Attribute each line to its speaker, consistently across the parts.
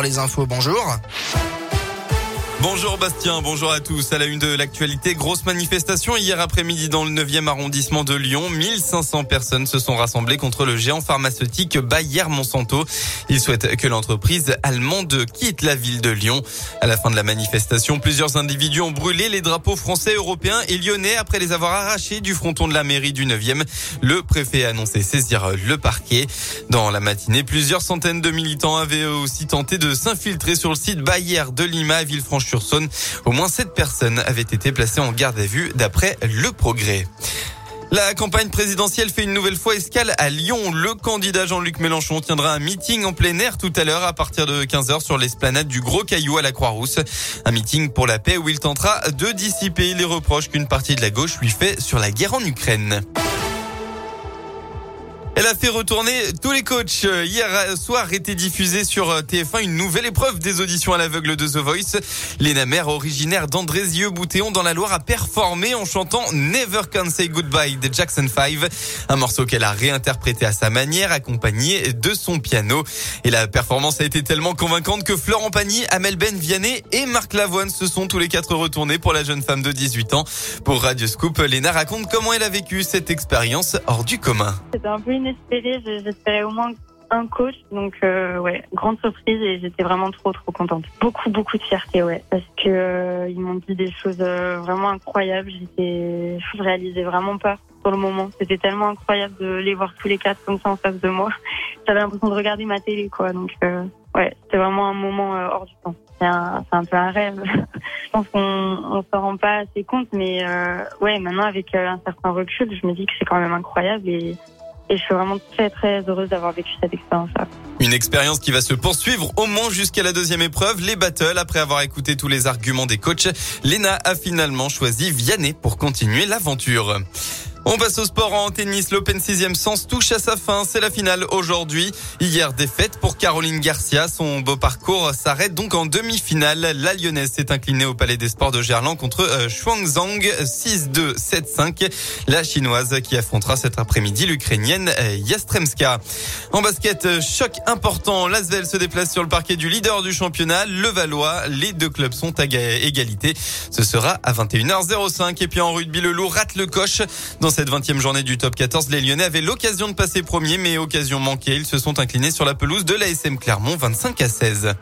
Speaker 1: Les infos, bonjour.
Speaker 2: Bonjour Bastien, bonjour à tous. À la une de l'actualité, grosse manifestation hier après-midi dans le 9e arrondissement de Lyon. 1500 personnes se sont rassemblées contre le géant pharmaceutique Bayer Monsanto. Ils souhaitent que l'entreprise allemande quitte la ville de Lyon. À la fin de la manifestation, plusieurs individus ont brûlé les drapeaux français, européens et lyonnais après les avoir arrachés du fronton de la mairie du 9e. Le préfet a annoncé saisir le parquet. Dans la matinée, plusieurs centaines de militants avaient aussi tenté de s'infiltrer sur le site Bayer de Lima, Villefranche Au moins sept personnes avaient été placées en garde à vue d'après Le Progrès. La campagne présidentielle fait une nouvelle fois escale à Lyon. Le candidat Jean-Luc Mélenchon tiendra un meeting en plein air tout à l'heure à partir de 15h sur l'esplanade du Gros Caillou à la Croix-Rousse. Un meeting pour la paix où il tentera de dissiper les reproches qu'une partie de la gauche lui fait sur la guerre en Ukraine. Elle a fait retourner tous les coachs. Hier soir était diffusée sur TF1 une nouvelle épreuve des auditions à l'aveugle de The Voice. Léna Mère, originaire d'Andrézieux-Boutéon dans la Loire, a performé en chantant Never Can Say Goodbye de Jackson 5. Un morceau qu'elle a réinterprété à sa manière, accompagné de son piano. Et la performance a été tellement convaincante que Florent Pagny, Amel Ben Vianney et Marc Lavoine se sont tous les quatre retournés pour la jeune femme de 18 ans. Pour Radio Scoop, Léna raconte comment elle a vécu cette expérience hors du commun.
Speaker 3: J'espérais au moins un coach. Donc, euh, ouais, grande surprise et j'étais vraiment trop, trop contente. Beaucoup, beaucoup de fierté, ouais. Parce que euh, ils m'ont dit des choses euh, vraiment incroyables. J'étais, je réalisais vraiment pas pour le moment. C'était tellement incroyable de les voir tous les quatre comme ça en face de moi. J'avais l'impression de regarder ma télé, quoi. Donc, ouais, c'était vraiment un moment hors du temps. C'est un, un, peu un rêve. je pense qu'on on s'en rend pas assez compte, mais ouais, maintenant avec un certain recul, je me dis que c'est quand même incroyable et et je suis vraiment très très heureuse d'avoir vécu cette expérience-là.
Speaker 2: Une expérience qui va se poursuivre au moins jusqu'à la deuxième épreuve, les battles. Après avoir écouté tous les arguments des coachs, Lena a finalement choisi Vianney pour continuer l'aventure. On passe au sport en tennis. L'Open 6e sens touche à sa fin. C'est la finale aujourd'hui. Hier, défaite pour Caroline Garcia. Son beau parcours s'arrête donc en demi-finale. La Lyonnaise s'est inclinée au Palais des Sports de Gerland contre Zhang 6-2, 7-5. La Chinoise qui affrontera cet après-midi l'Ukrainienne euh, Yastremska. En basket, euh, choc important. L'Asvel se déplace sur le parquet du leader du championnat, le Valois. Les deux clubs sont à égalité. Ce sera à 21h05. Et puis en rugby, le loup rate le coche. Cette 20e journée du top 14, les Lyonnais avaient l'occasion de passer premier, mais occasion manquée. Ils se sont inclinés sur la pelouse de l'ASM Clermont 25 à 16.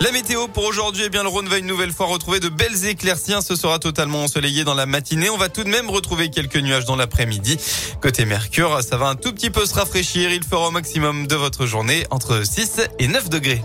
Speaker 2: La météo pour aujourd'hui, eh bien, le Rhône va une nouvelle fois retrouver de belles éclaircies. Ce sera totalement ensoleillé dans la matinée. On va tout de même retrouver quelques nuages dans l'après-midi. Côté Mercure, ça va un tout petit peu se rafraîchir. Il fera au maximum de votre journée entre 6 et 9 degrés.